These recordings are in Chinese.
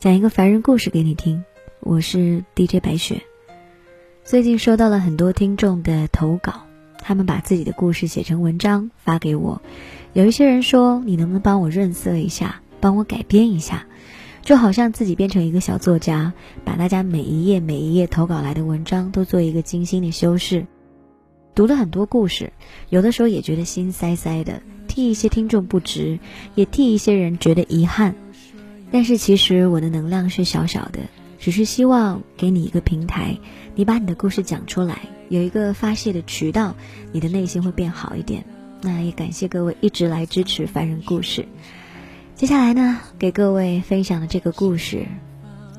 讲一个凡人故事给你听。我是 DJ 白雪。最近收到了很多听众的投稿，他们把自己的故事写成文章发给我。有一些人说：“你能不能帮我润色一下，帮我改编一下？”就好像自己变成一个小作家，把大家每一页每一页投稿来的文章都做一个精心的修饰。读了很多故事，有的时候也觉得心塞塞的，替一些听众不值，也替一些人觉得遗憾。但是其实我的能量是小小的，只是希望给你一个平台，你把你的故事讲出来，有一个发泄的渠道，你的内心会变好一点。那也感谢各位一直来支持凡人故事。接下来呢，给各位分享的这个故事，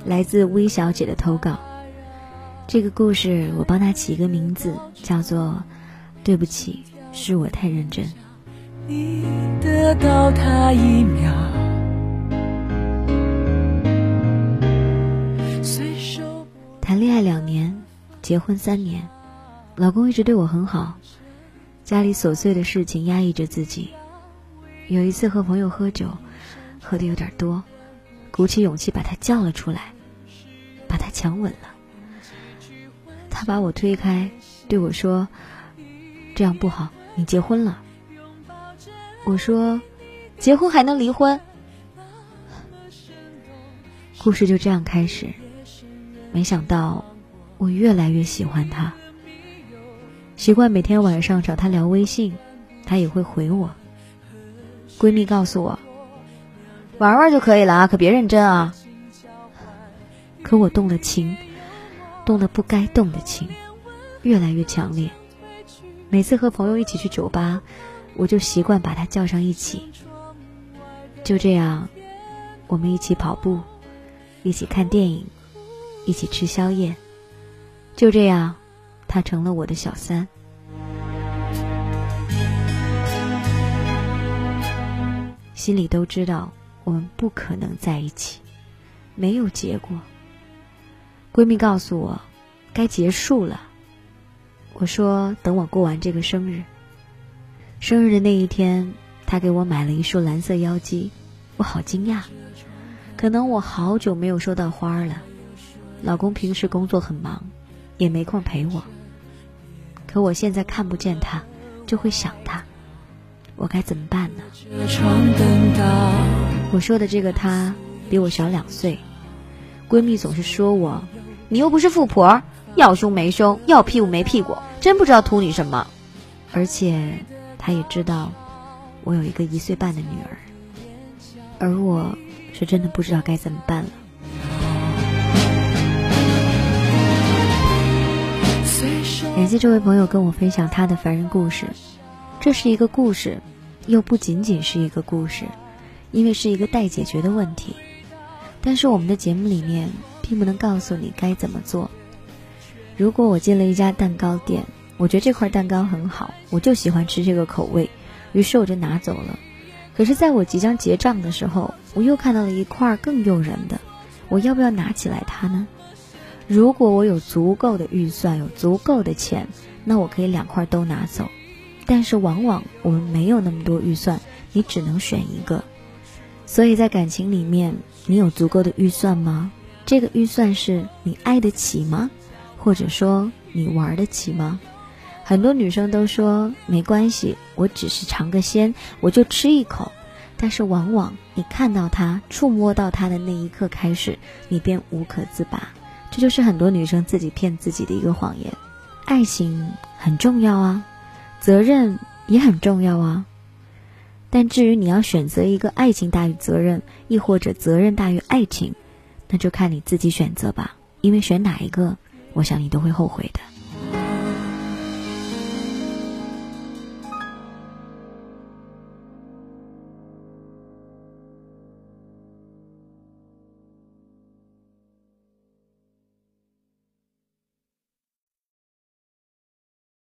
来自微小姐的投稿。这个故事我帮她起一个名字，叫做“对不起，是我太认真”。你得到他一结婚三年，老公一直对我很好，家里琐碎的事情压抑着自己。有一次和朋友喝酒。喝的有点多，鼓起勇气把他叫了出来，把他强吻了。他把我推开，对我说：“这样不好，你结婚了。”我说：“结婚还能离婚？”故事就这样开始。没想到，我越来越喜欢他，习惯每天晚上找他聊微信，他也会回我。闺蜜告诉我。玩玩就可以了啊，可别认真啊！可我动了情，动了不该动的情，越来越强烈。每次和朋友一起去酒吧，我就习惯把他叫上一起。就这样，我们一起跑步，一起看电影，一起吃宵夜。就这样，他成了我的小三。心里都知道。我们不可能在一起，没有结果。闺蜜告诉我，该结束了。我说等我过完这个生日。生日的那一天，她给我买了一束蓝色妖姬，我好惊讶。可能我好久没有收到花了。老公平时工作很忙，也没空陪我。可我现在看不见他，就会想他。我该怎么办呢？我说的这个他比我小两岁，闺蜜总是说我，你又不是富婆，要胸没胸，要屁股没屁股，真不知道图你什么。而且她也知道我有一个一岁半的女儿，而我是真的不知道该怎么办了。感谢这位朋友跟我分享他的凡人故事。这是一个故事，又不仅仅是一个故事，因为是一个待解决的问题。但是我们的节目里面并不能告诉你该怎么做。如果我进了一家蛋糕店，我觉得这块蛋糕很好，我就喜欢吃这个口味，于是我就拿走了。可是，在我即将结账的时候，我又看到了一块更诱人的，我要不要拿起来它呢？如果我有足够的预算，有足够的钱，那我可以两块都拿走。但是往往我们没有那么多预算，你只能选一个。所以在感情里面，你有足够的预算吗？这个预算是你爱得起吗？或者说你玩得起吗？很多女生都说没关系，我只是尝个鲜，我就吃一口。但是往往你看到他，触摸到他的那一刻开始，你便无可自拔。这就是很多女生自己骗自己的一个谎言。爱情很重要啊。责任也很重要啊，但至于你要选择一个爱情大于责任，亦或者责任大于爱情，那就看你自己选择吧。因为选哪一个，我想你都会后悔的。